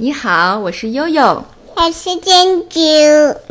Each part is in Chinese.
你好，我是悠悠，我是珍珠。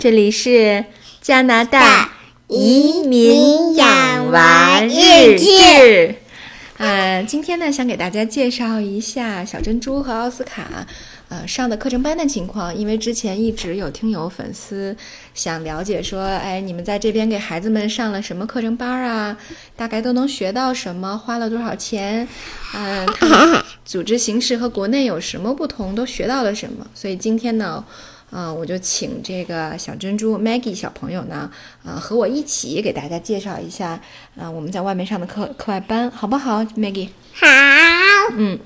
这里是加拿大移民养娃日志。呃，今天呢，想给大家介绍一下小珍珠和奥斯卡呃上的课程班的情况。因为之前一直有听友粉丝想了解说，哎，你们在这边给孩子们上了什么课程班啊？大概都能学到什么？花了多少钱？嗯、组织形式和国内有什么不同？都学到了什么？所以今天呢。嗯，我就请这个小珍珠 Maggie 小朋友呢，呃，和我一起给大家介绍一下，呃，我们在外面上的课课外班，好不好，Maggie？好，嗯，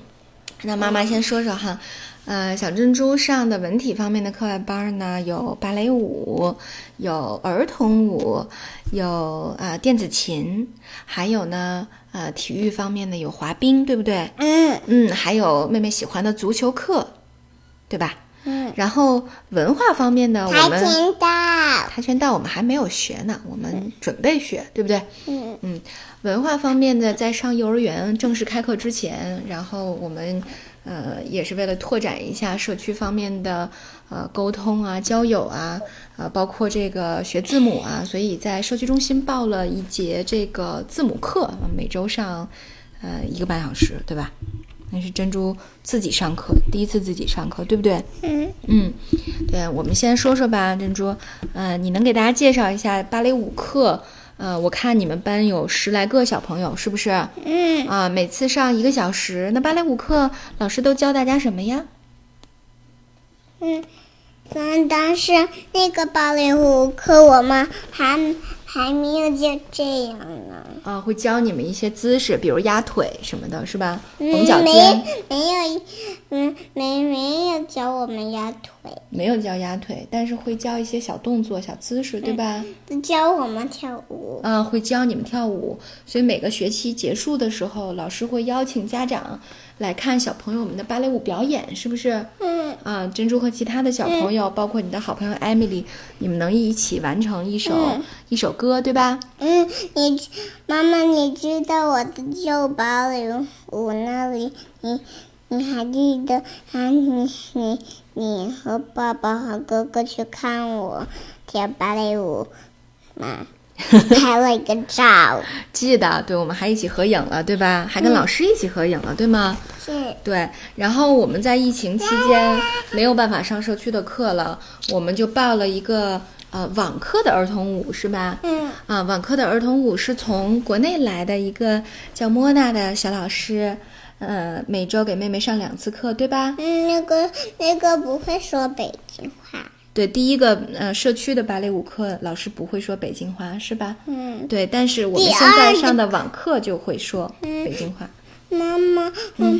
那妈妈先说说哈，呃，小珍珠上的文体方面的课外班呢，有芭蕾舞，有儿童舞，有呃电子琴，还有呢，呃，体育方面的有滑冰，对不对？嗯嗯，还有妹妹喜欢的足球课，对吧？嗯，然后文化方面呢，我跆们拳道，跆拳道我们还没有学呢，我们准备学，对不对？嗯嗯，文化方面呢，在上幼儿园正式开课之前，然后我们呃也是为了拓展一下社区方面的呃沟通啊、交友啊，呃包括这个学字母啊，所以在社区中心报了一节这个字母课，每周上呃一个半小时，对吧？那是珍珠自己上课，第一次自己上课，对不对？嗯，嗯，对，我们先说说吧，珍珠，呃，你能给大家介绍一下芭蕾舞课？呃，我看你们班有十来个小朋友，是不是？嗯啊、嗯，每次上一个小时。那芭蕾舞课老师都教大家什么呀？嗯，但当时那个芭蕾舞课我们还还没有就这样呢。啊、会教你们一些姿势，比如压腿什么的，是吧？嗯绷脚尖，没没有，嗯，没没有教我们压腿，没有教压腿，但是会教一些小动作、小姿势，对吧？教我们跳舞。啊，会教你们跳舞，所以每个学期结束的时候，老师会邀请家长来看小朋友们的芭蕾舞表演，是不是？嗯啊，珍珠和其他的小朋友，包括你的好朋友艾米丽你们能一起完成一首、嗯一首歌，对吧？嗯，你妈妈，你知道我的旧芭蕾舞那里，你你还记得啊？你你你和爸爸和哥哥去看我跳芭蕾舞吗？拍了一个照，记得，对，我们还一起合影了，对吧？还跟老师一起合影了，对吗？是对，然后我们在疫情期间没有办法上社区的课了，我们就报了一个呃网课的儿童舞，是吧？嗯啊，网课的儿童舞是从国内来的一个叫莫娜的小老师，呃，每周给妹妹上两次课，对吧？嗯，那个那个不会说北京话，对，第一个呃社区的芭蕾舞课老师不会说北京话，是吧？嗯，对，但是我们现在上的网课就会说北京话。妈妈，嗯，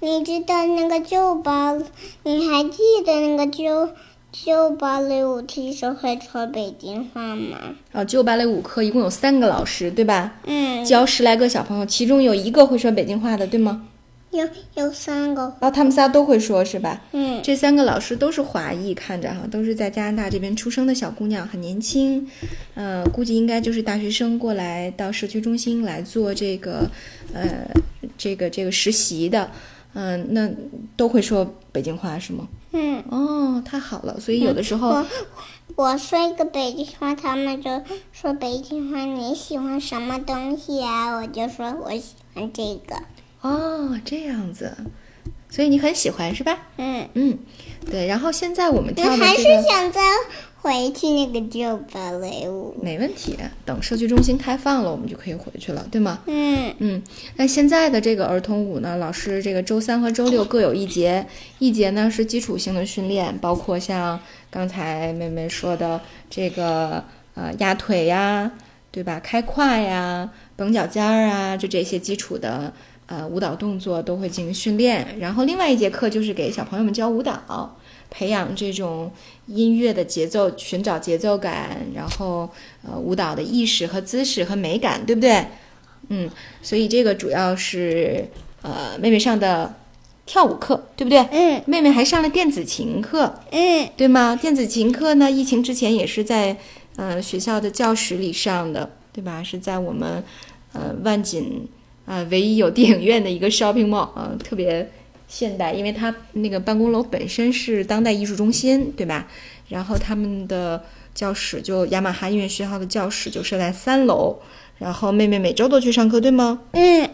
你知道那个旧芭，你还记得那个旧旧芭蕾舞其实会说北京话吗？哦，旧芭蕾舞课一共有三个老师，对吧？嗯，教十来个小朋友，其中有一个会说北京话的，对吗？有有三个，哦，他们仨都会说，是吧？嗯这三个老师都是华裔，看着哈，都是在加拿大这边出生的小姑娘，很年轻，呃，估计应该就是大学生过来到社区中心来做这个，呃，这个这个实习的，嗯、那都会说北京话是吗？嗯，哦，太好了，所以有的时候，我我说一个北京话，他们就说北京话。你喜欢什么东西啊？我就说我喜欢这个。哦，这样子，所以你很喜欢是吧？嗯，嗯，对。然后现在我们跳的这个想再回去那个旧芭蕾舞。没问题，等社区中心开放了，我们就可以回去了，对吗？嗯嗯，那现在的这个儿童舞呢，老师这个周三和周六各有一节，一节呢是基础性的训练，包括像刚才妹妹说的这个呃压腿呀，对吧？开胯呀，绷脚尖儿啊，就这些基础的呃舞蹈动作都会进行训练。然后另外一节课就是给小朋友们教舞蹈，培养这种音乐的节奏，寻找节奏感，然后呃舞蹈的意识和姿势和美感，对不对？嗯，所以这个主要是呃妹妹上的跳舞课，对不对？嗯妹妹还上了电子琴课，嗯对吗？电子琴课呢，疫情之前也是在呃学校的教室里上的，对吧？是在我们呃万锦呃唯一有电影院的一个 shopping mall 啊、特别现代，因为它那个办公楼本身是当代艺术中心，对吧？然后他们的教室就雅马哈音乐学校的教室就设在三楼，然后妹妹每周都去上课，对吗？嗯，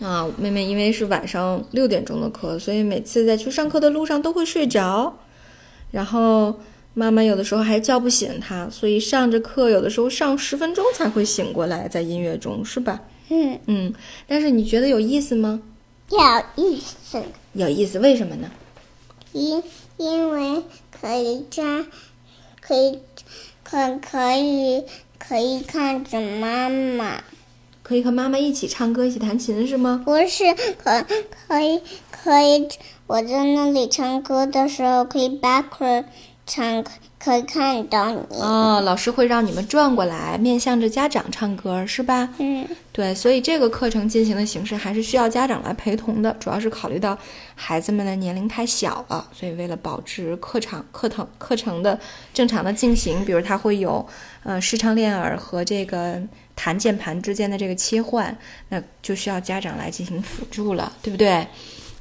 啊，妹妹因为是晚上六点钟的课，所以每次在去上课的路上都会睡着，然后妈妈有的时候还叫不醒她，所以上着课有的时候上十分钟才会醒过来，在音乐中是吧？嗯，嗯，但是你觉得有意思吗？有意思，有意思，为什么呢？因因为可以这样，可以可可以可以看着妈妈，可以和妈妈一起唱歌，一起弹琴是吗？不是可可以可以，我在那里唱歌的时候可以 backward 唱，可以看到你。哦，老师会让你们转过来，面向着家长唱歌是吧？嗯对，所以这个课程进行的形式还是需要家长来陪同的，主要是考虑到孩子们的年龄太小了，所以为了保持课场课堂课程的正常的进行，比如他会有呃视唱练耳和这个弹键盘之间的这个切换，那就需要家长来进行辅助了，对不对？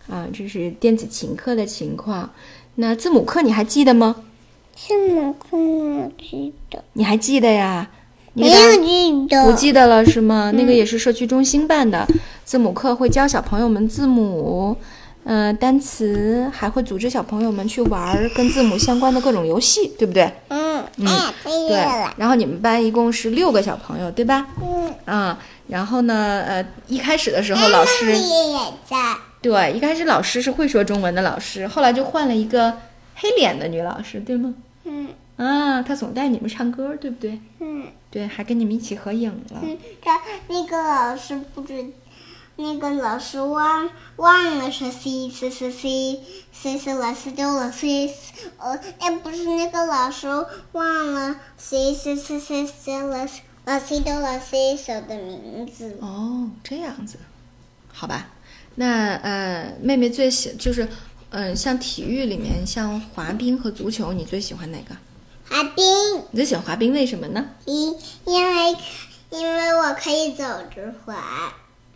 啊，这是电子琴课的情况。那字母课你还记得吗？这么困我记得，你还记得呀？你没有记得，不记得了是吗？那个也是社区中心办的，字母课会教小朋友们字母，呃，单词，还会组织小朋友们去玩儿跟字母相关的各种游戏，对不对？嗯，哎，对对了，。然后你们班一共是六个小朋友，对吧？嗯，啊，然后呢，呃，一开始的时候老师也也在。对，一开始老师是会说中文的老师，后来就换了一个黑脸的女老师，对吗？嗯啊，她总带你们唱歌，对不对？嗯对，还跟你们一起合影了。嗯，她那个老师不知，那个老师忘忘了说 C C C C C C 了 C 丢了 C，呃，哎，不是那个老师忘了 C C C C C 了了 C 丢了 C 手的名字。哦，这样子，好吧。那呃，妹妹最喜就是，嗯、像体育里面，像滑冰和足球，你最喜欢哪个？滑冰，你最喜欢滑冰，为什么呢？因因为因为我可以走着滑。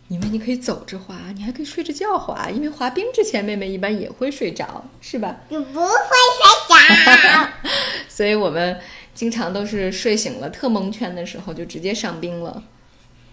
因为你可以走着滑，你还可以睡着觉滑。因为滑冰之前，妹妹一般也会睡着，是吧？你不会睡着。所以我们经常都是睡醒了特蒙圈的时候就直接上冰了，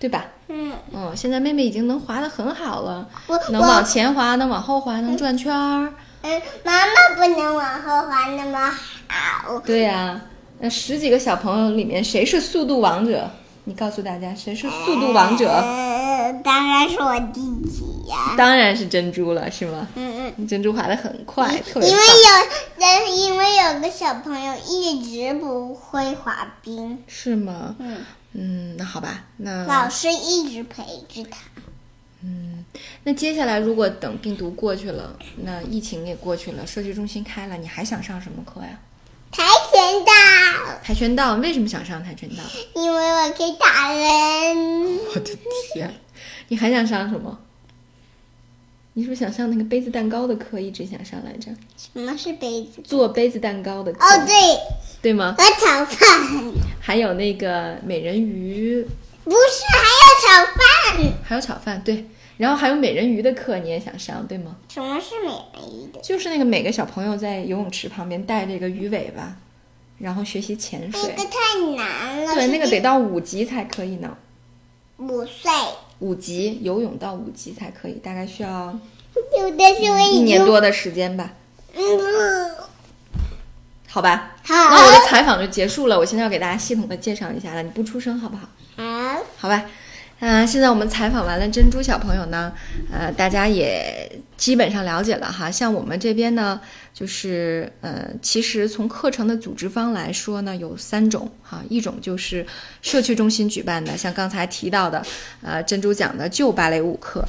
对吧？嗯，嗯，现在妹妹已经能滑得很好了，能往前滑，能往后滑，能转圈儿。嗯，妈妈不能往后滑那么好。对呀、那十几个小朋友里面，谁是速度王者？你告诉大家，谁是速度王者？呃，当然是我弟弟呀。当然是珍珠了，是吗？嗯嗯。珍珠滑得很快，特别因为。有，但是因为有个小朋友一直不会滑冰，是吗？嗯，嗯，那好吧，那老师一直陪着他。嗯那接下来如果等病毒过去了，那疫情也过去了，社区中心开了，你还想上什么课呀？跆拳道，跆拳道，为什么想上跆拳道？因为我可以打人。我的天，你还想上什么？你是不是想上那个杯子蛋糕的课？一直想上来着，什么是杯子？做杯子蛋糕的课，哦，对，对吗？和炒饭。还有那个美人鱼，不是，还有炒饭。还有炒饭，对。然后还有美人鱼的课，你也想上，对吗？什么是美人鱼的？就是那个每个小朋友在游泳池旁边带这个鱼尾巴，然后学习潜水那水。个太难了。对，那个得到五级才可以呢。五岁。五级游泳到五级才可以，大概需要一。年多的时间吧。嗯，好吧，好。那我的采访就结束了。我现在要给大家系统的介绍一下了，你不出声好不好？好。好吧，嗯、现在我们采访完了珍珠小朋友呢，呃，大家也基本上了解了哈。像我们这边呢，就是呃，其实从课程的组织方来说呢，有三种哈，一种就是社区中心举办的，像刚才提到的，呃，珍珠讲的旧芭蕾舞课。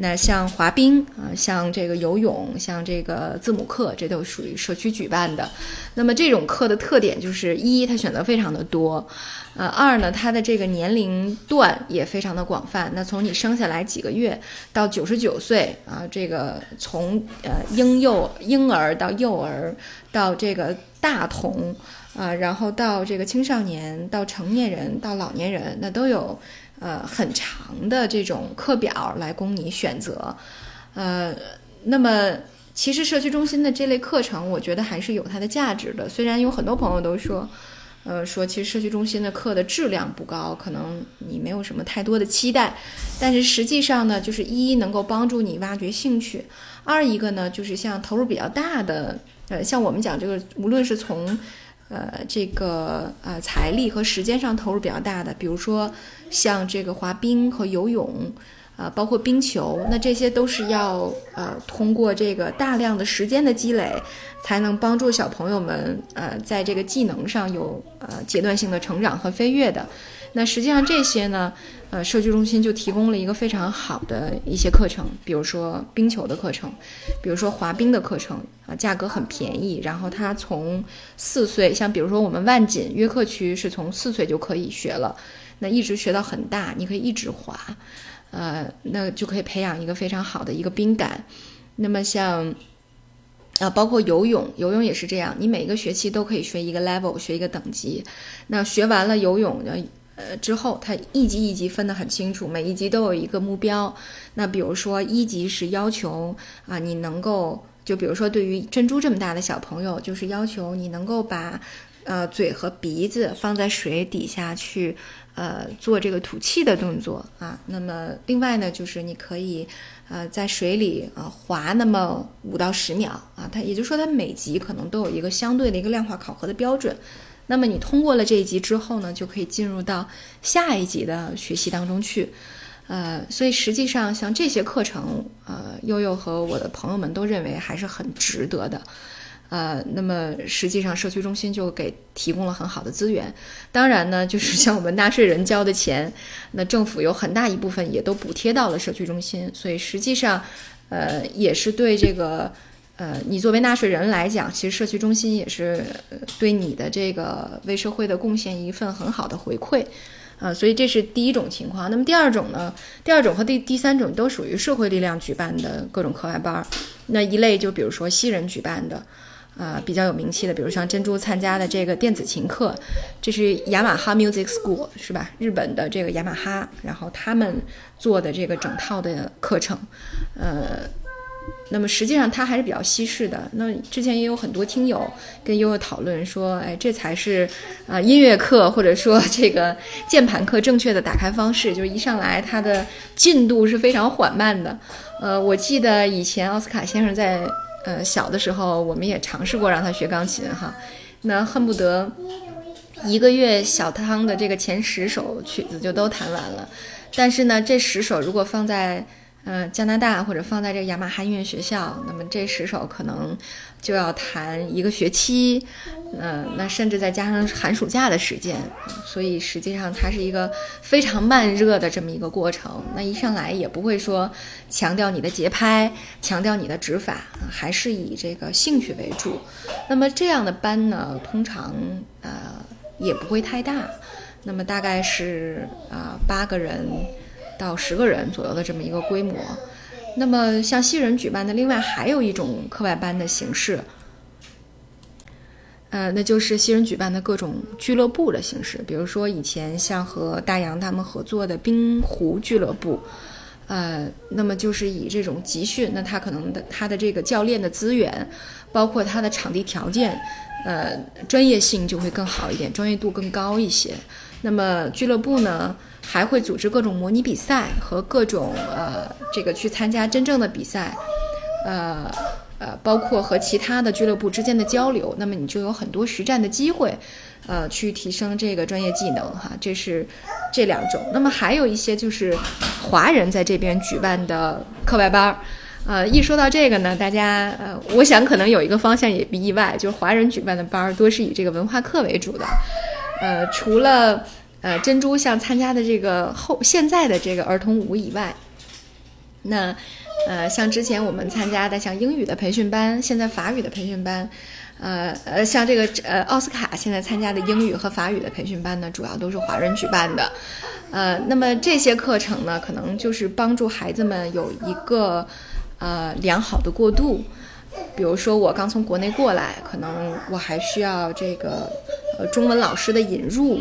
那像滑冰啊、像这个游泳，像这个字母课，这都属于社区举办的。那么这种课的特点就是一，它选择非常的多，呃，二呢，它的这个年龄段也非常的广泛。那从你生下来几个月到九十九岁啊，这个从呃婴幼婴儿到幼儿到这个大童啊，然后到这个青少年到成年人到老年人，那都有呃很长的这种课表来供你选择。呃，那么其实社区中心的这类课程，我觉得还是有它的价值的。虽然有很多朋友都说，呃，说其实社区中心的课的质量不高，可能你没有什么太多的期待，但是实际上呢，就是一能够帮助你挖掘兴趣，二一个呢，就是像投入比较大的，呃，像我们讲这个，无论是从呃，这个呃财力和时间上投入比较大的，比如说像这个滑冰和游泳，啊，包括冰球，那这些都是要呃通过这个大量的时间的积累，才能帮助小朋友们呃在这个技能上有呃阶段性的成长和飞跃的。那实际上这些呢，呃，社区中心就提供了一个非常好的一些课程，比如说冰球的课程，比如说滑冰的课程，啊，价格很便宜。然后他从四岁，像比如说我们万锦约克区是从四岁就可以学了，那一直学到很大，你可以一直滑，呃，那就可以培养一个非常好的一个冰感。那么像，啊，包括游泳，游泳也是这样，你每一个学期都可以学一个 level，学一个等级。那学完了游泳，呢。呃，之后它一级一级分得很清楚，每一级都有一个目标。那比如说一级是要求啊，你能够就比如说对于珍珠这么大的小朋友，就是要求你能够把呃嘴和鼻子放在水底下去呃做这个吐气的动作啊。那么另外呢，就是你可以呃在水里啊滑那么五到十秒啊。它也就是说，它每级可能都有一个相对的一个量化考核的标准。那么你通过了这一级之后呢，就可以进入到下一级的学习当中去，呃，所以实际上像这些课程，呃，悠悠和我的朋友们都认为还是很值得的，呃，那么实际上社区中心就给提供了很好的资源，当然呢，就是像我们纳税人交的钱，那政府有很大一部分也都补贴到了社区中心，所以实际上，呃，也是对这个。呃，你作为纳税人来讲，其实社区中心也是对你的这个为社会的贡献一份很好的回馈，啊，所以这是第一种情况。那么第二种呢？第二种和第第三种都属于社会力量举办的各种课外班儿。那一类就比如说西人举办的，啊，比较有名气的，比如像珍珠参加的这个电子琴课，这是雅马哈 Music School 是吧？日本的这个雅马哈，然后他们做的这个整套的课程，呃。那么实际上它还是比较西式的。那之前也有很多听友跟悠悠讨论说，哎，这才是啊音乐课或者说这个键盘课正确的打开方式，就是一上来它的进度是非常缓慢的。呃，我记得以前奥斯卡先生在呃小的时候，我们也尝试过让他学钢琴哈，那恨不得一个月小汤的这个前十首曲子就都弹完了。但是呢，这十首如果放在嗯，加拿大或者放在这个雅马哈音乐学校，那么这十首可能就要弹一个学期，嗯，那甚至再加上寒暑假的时间，所以实际上它是一个非常慢热的这么一个过程。那一上来也不会说强调你的节拍，强调你的指法，还是以这个兴趣为主。那么这样的班呢，通常呃也不会太大，那么大概是啊八个人。到十个人左右的这么一个规模，那么像西人举办的，另外还有一种课外班的形式，呃，那就是西人举办的各种俱乐部的形式，比如说以前像和大洋他们合作的冰壶俱乐部，呃，那么就是以这种集训，那他可能的他的这个教练的资源，包括他的场地条件，呃，专业性就会更好一点，专业度更高一些。那么俱乐部呢？还会组织各种模拟比赛和各种呃，这个去参加真正的比赛，呃呃，包括和其他的俱乐部之间的交流。那么你就有很多实战的机会，呃，去提升这个专业技能哈。这是这两种。那么还有一些就是华人在这边举办的课外班儿，呃，一说到这个呢，大家呃，我想可能有一个方向也不意外，就是华人举办的班儿多是以这个文化课为主的，呃，除了。呃，珍珠像参加的这个后现在的这个儿童舞以外，那呃，像之前我们参加的像英语的培训班，现在法语的培训班，呃呃，像这个呃奥斯卡现在参加的英语和法语的培训班呢，主要都是华人举办的，呃，那么这些课程呢，可能就是帮助孩子们有一个呃良好的过渡，比如说我刚从国内过来，可能我还需要这个呃中文老师的引入。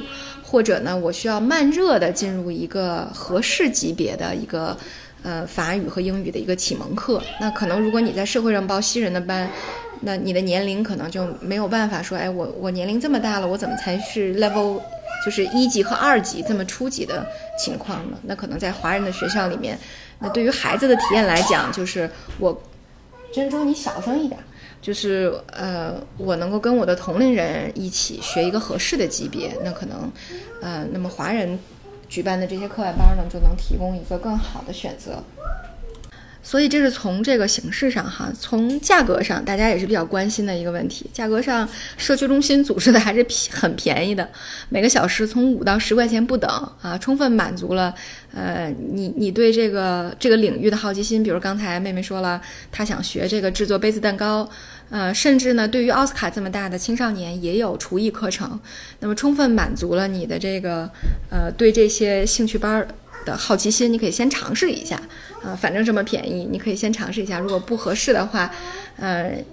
或者呢，我需要慢热的进入一个合适级别的一个，呃法语和英语的一个启蒙课。那可能如果你在社会上报西人的班，那你的年龄可能就没有办法说，哎，我我年龄这么大了，我怎么才是 level 就是一级和二级这么初级的情况呢？那可能在华人的学校里面，那对于孩子的体验来讲，就是我珍珠，你小声一点。就是呃，我能够跟我的同龄人一起学一个合适的级别，那可能，呃，那么华人举办的这些课外班呢，就能提供一个更好的选择。所以这是从这个形式上哈，从价格上，大家也是比较关心的一个问题。价格上，社区中心组织的还是很便宜的，每个小时从五到十块钱不等啊，充分满足了呃你你对这个这个领域的好奇心。比如刚才妹妹说了，她想学这个制作杯子蛋糕，呃，甚至呢，对于奥斯卡这么大的青少年也有厨艺课程，那么充分满足了你的这个呃对这些兴趣班儿。的好奇心，你可以先尝试一下，啊，反正这么便宜，你可以先尝试一下。如果不合适的话，呃，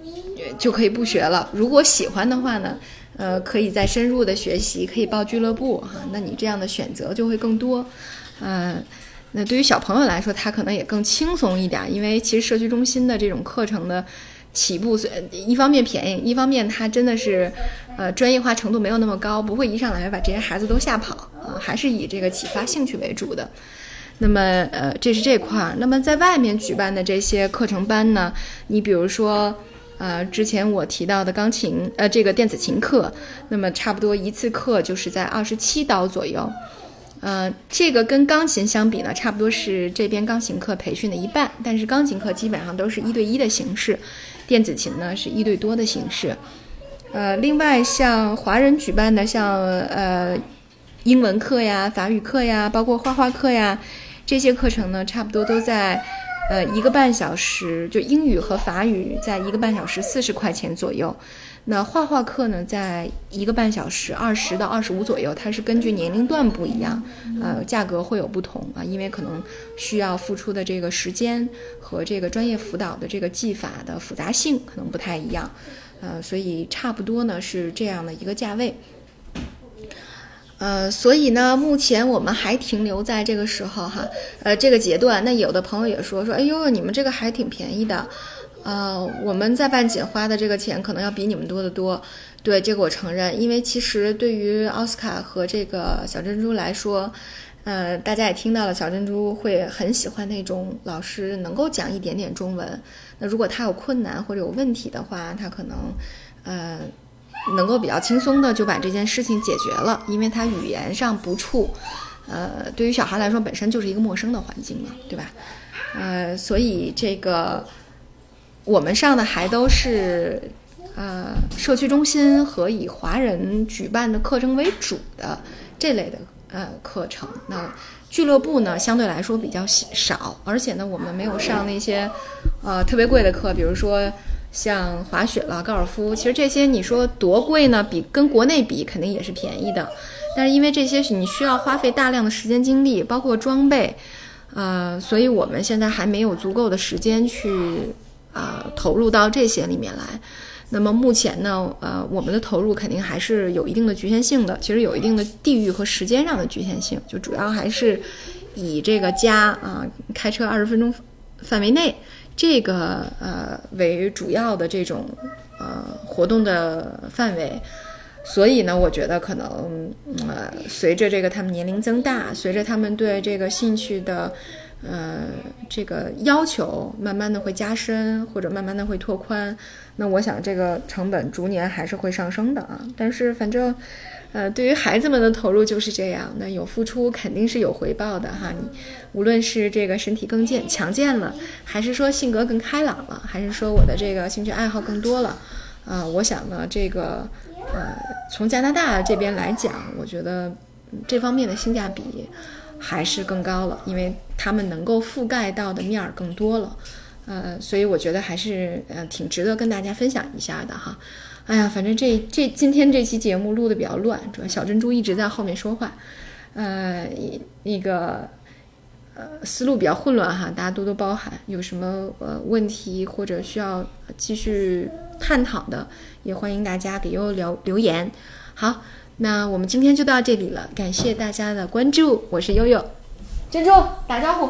就可以不学了。如果喜欢的话呢，呃，可以再深入的学习，可以报俱乐部哈。那你这样的选择就会更多，嗯，那对于小朋友来说，他可能也更轻松一点，因为其实社区中心的这种课程的。起步虽一方面便宜，一方面它真的是，呃，专业化程度没有那么高，不会一上来把这些孩子都吓跑啊，还是以这个启发兴趣为主的。那么，呃，这是这块儿。那么在外面举办的这些课程班呢，你比如说，呃，之前我提到的钢琴，呃，这个电子琴课，那么差不多一次课就是在二十七刀左右。呃，这个跟钢琴相比呢，差不多是这边钢琴课培训的一半，但是钢琴课基本上都是一对一的形式。电子琴呢是一对多的形式，呃，另外像华人举办的像呃英文课呀、法语课呀，包括画画课呀，这些课程呢，差不多都在呃一个半小时，就英语和法语在一个半小时四十块钱左右。那画画课呢，在一个半小时二十到二十五左右，它是根据年龄段不一样，呃，价格会有不同啊，因为可能需要付出的这个时间和这个专业辅导的这个技法的复杂性可能不太一样，呃，所以差不多呢是这样的一个价位，呃，所以呢，目前我们还停留在这个时候哈，呃，这个阶段。那有的朋友也说说，哎呦，你们这个还挺便宜的。呃，我们在半姐花的这个钱可能要比你们多得多，对这个我承认。因为其实对于奥斯卡和这个小珍珠来说，呃，大家也听到了，小珍珠会很喜欢那种老师能够讲一点点中文。那如果他有困难或者有问题的话，他可能呃能够比较轻松的就把这件事情解决了，因为他语言上不处，呃，对于小孩来说本身就是一个陌生的环境嘛，对吧？呃，所以这个。我们上的还都是，呃，社区中心和以华人举办的课程为主的这类的呃课程。那俱乐部呢，相对来说比较少，而且呢，我们没有上那些呃特别贵的课，比如说像滑雪了、高尔夫。其实这些你说多贵呢？比跟国内比肯定也是便宜的，但是因为这些你需要花费大量的时间精力，包括装备，呃，所以我们现在还没有足够的时间去。啊，投入到这些里面来，那么目前呢，呃，我们的投入肯定还是有一定的局限性的，其实有一定的地域和时间上的局限性，就主要还是以这个家啊，开车二十分钟范围内这个呃为主要的这种呃活动的范围，所以呢，我觉得可能呃随着这个他们年龄增大，随着他们对这个兴趣的。呃，这个要求慢慢的会加深，或者慢慢的会拓宽，那我想这个成本逐年还是会上升的啊。但是反正，呃，对于孩子们的投入就是这样，那有付出肯定是有回报的哈。你无论是这个身体更健强健了，还是说性格更开朗了，还是说我的这个兴趣爱好更多了，啊，我想呢，这个呃，从加拿大这边来讲，我觉得这方面的性价比。还是更高了，因为他们能够覆盖到的面儿更多了，呃，所以我觉得还是呃挺值得跟大家分享一下的哈。哎呀，反正这这今天这期节目录的比较乱，主要小珍珠一直在后面说话，呃，那个呃思路比较混乱哈，大家多多包涵。有什么呃问题或者需要继续探讨的，也欢迎大家给悠悠留留言。好。那我们今天就到这里了，感谢大家的关注，我是悠悠，珍珠打招呼。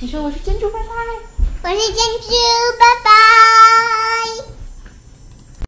你说我是珍珠，拜拜。我是珍珠，拜拜。